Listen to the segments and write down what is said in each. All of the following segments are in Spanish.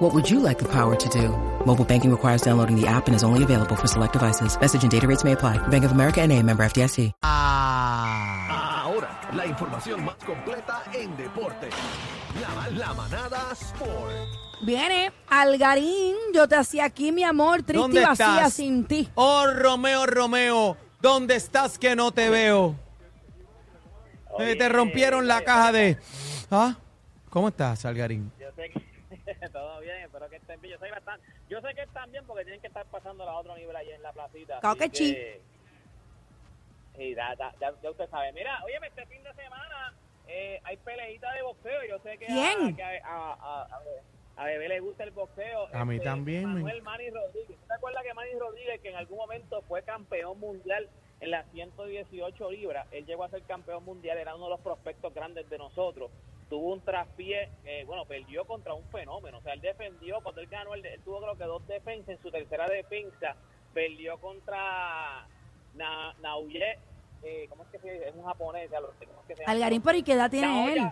What would you like the power to do? Mobile banking requires downloading the app and is only available for select devices. Message and data rates may apply. Bank of America and a member FDIC. Ah, Ahora, la información más completa en deporte. La, la manada Sport. viene Algarín, yo te hacía aquí, mi amor, triste ¿Dónde y vacía estás? sin ti. Oh, Romeo, Romeo, ¿dónde estás que no te veo? Eh, te rompieron la caja de... ¿Ah? ¿Cómo estás, Algarín? Yo sé que todo bien, espero que estén bien. Yo sé que, están, yo sé que están bien porque tienen que estar pasando a otro nivel allá en la placita. Claro que sí. Ya, ya usted sabe. Mira, oye, este fin de semana eh, hay peleita de boxeo. Yo sé que ¿Quién? a, que a, a, a, a Bebé- le gusta el boxeo. A mí también, me- Manuel Manny Rodríguez. ¿Tú te acuerdas que Manny Rodríguez, que en algún momento fue campeón mundial en las 118 libras, él llegó a ser campeón mundial, era uno de los prospectos grandes de nosotros. Tuvo un traspié, eh, bueno, perdió contra un fenómeno. O sea, él defendió, cuando él ganó, él, él tuvo creo que dos defensas. En su tercera defensa, perdió contra Na, Naoye, eh, ¿cómo es que se dice? Es un japonés, ya lo sé, ¿cómo es que se llama? Algarín, pero ¿y qué edad tiene él?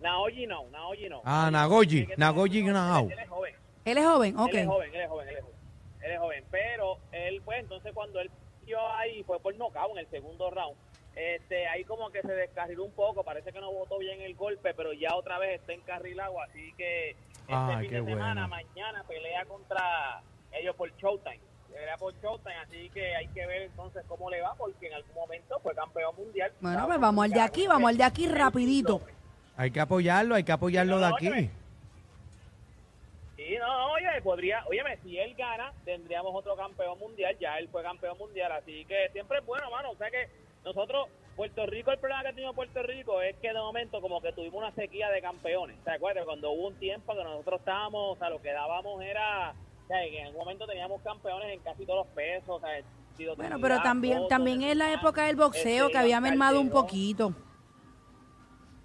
Naoyi no, Naoyi no. Ah, Nagoyi, que- Nagoyi Nahao. Él es joven. Él es joven, ok. Él es joven, él es joven, él es joven. Él es joven, pero él pues entonces cuando él dio ahí fue por nocaut en el segundo round. Este, ahí como que se descarriló un poco, parece que no votó bien el golpe, pero ya otra vez está encarrilado, así que este Ay, fin qué de semana, bueno. mañana pelea contra ellos por Showtime. Pelea por Showtime, así que hay que ver entonces cómo le va, porque en algún momento fue campeón mundial. Bueno, pues vamos al de aquí, vamos al de aquí rapidito. Hay que apoyarlo, hay que apoyarlo de aquí. Sí, no, no, oye, podría, óyeme, si él gana, tendríamos otro campeón mundial, ya él fue campeón mundial, así que siempre es bueno, mano, o sea que nosotros, Puerto Rico, el problema que ha tenido Puerto Rico es que de momento como que tuvimos una sequía de campeones, ¿te acuerdas? Cuando hubo un tiempo que nosotros estábamos, o sea, lo que dábamos era, o sea, que en algún momento teníamos campeones en casi todos los pesos, o sea, sido Bueno, pero también, Coto, también es la época del boxeo que había mermado un poquito.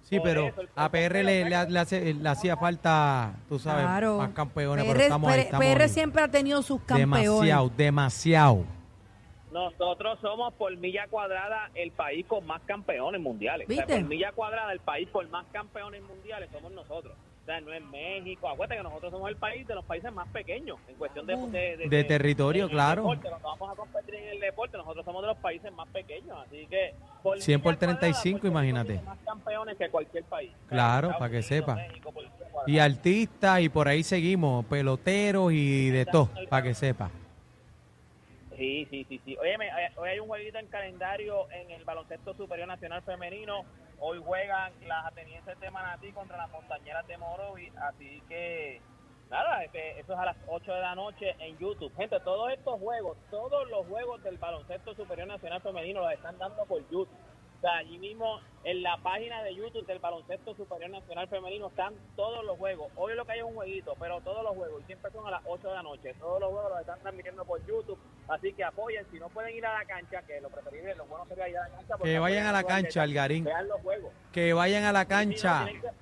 Sí, pero a PR le, le, le hace- le hacía falta, tú sabes, Claro. más campeones, pero PR, estamos ahí, PR estamos PR ahí. siempre ha tenido sus campeones. Demasiado, demasiado. Nosotros somos por milla cuadrada el país con más campeones mundiales. O sea, ¿Viste? por milla cuadrada el país con más campeones mundiales somos nosotros. O sea, no es México. Acuérdate que nosotros somos el país de los países más pequeños en cuestión de... De, De territorio, en claro. deporte. Cuando vamos a competir en el deporte, nosotros somos de los países más pequeños. Así que... Por 100 por milla cuadrada, 35, Puerto Rico imagínate. más campeones que cualquier país. Claro, para que sepa. México, por. Y artistas, y por ahí seguimos, peloteros y de todo, para que sepa. Sí, sí, sí, sí. Oye, hoy hay un jueguito en calendario en el baloncesto superior nacional femenino. Hoy juegan las atenienses de Manatí contra las montañeras de Morovi. Así que, nada, este, eso es a las 8 de la noche en YouTube. Gente, todos estos juegos, todos los juegos del baloncesto superior nacional femenino los están dando por YouTube. O sea, allí mismo en la página de YouTube del Baloncesto Superior Nacional Femenino están todos los juegos. Hoy lo que hay es un jueguito, pero todos los juegos, y siempre son a las 8 de la noche. Todos los juegos los están transmitiendo por YouTube, así que apoyen. Si no pueden ir a la cancha, que lo preferible, lo bueno sería ir a la cancha. Que vayan a la cancha, Algarín. Vean los juegos. Que vayan a la Sí, sí, no, cancha. que-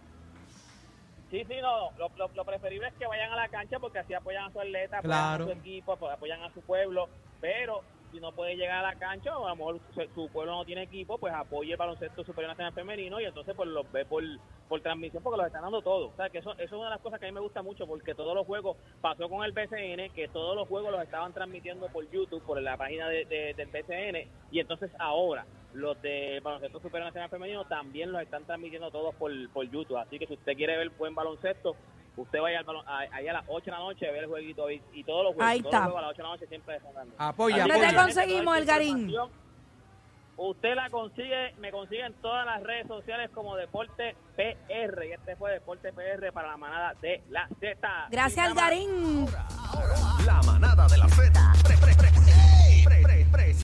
Sí, sí, no, lo, lo- lo preferible es que vayan a la cancha porque así apoyan a su atleta, apoyan a su equipo, apo- apoyan a su pueblo, pero si no puede llegar a la cancha o a lo mejor su, pueblo no tiene equipo, pues apoye el baloncesto superior nacional femenino y entonces pues los ve por, por transmisión porque los están dando todos. O sea, que eso, eso es una de las cosas que a mí me gusta mucho porque todos los juegos, pasó con el BCN, que todos los juegos los estaban transmitiendo por YouTube, por la página de, de- del BCN y entonces ahora los de baloncesto superior nacional femenino también los están transmitiendo todos por, por YouTube. Así que si usted quiere ver buen baloncesto, usted vaya al a, ahí a las 8 de la noche a ver el jueguito y, y todos los juegos, Ahí todos está. los juegos a las 8 de la noche siempre dando. Apoya, ¿Dónde te conseguimos, Elgarín? información, Usted la consigue, me consigue en todas las redes sociales como Deporte PR. Y este fue Deporte PR para la manada de la Z. Gracias, más. Algarín. La manada de la Z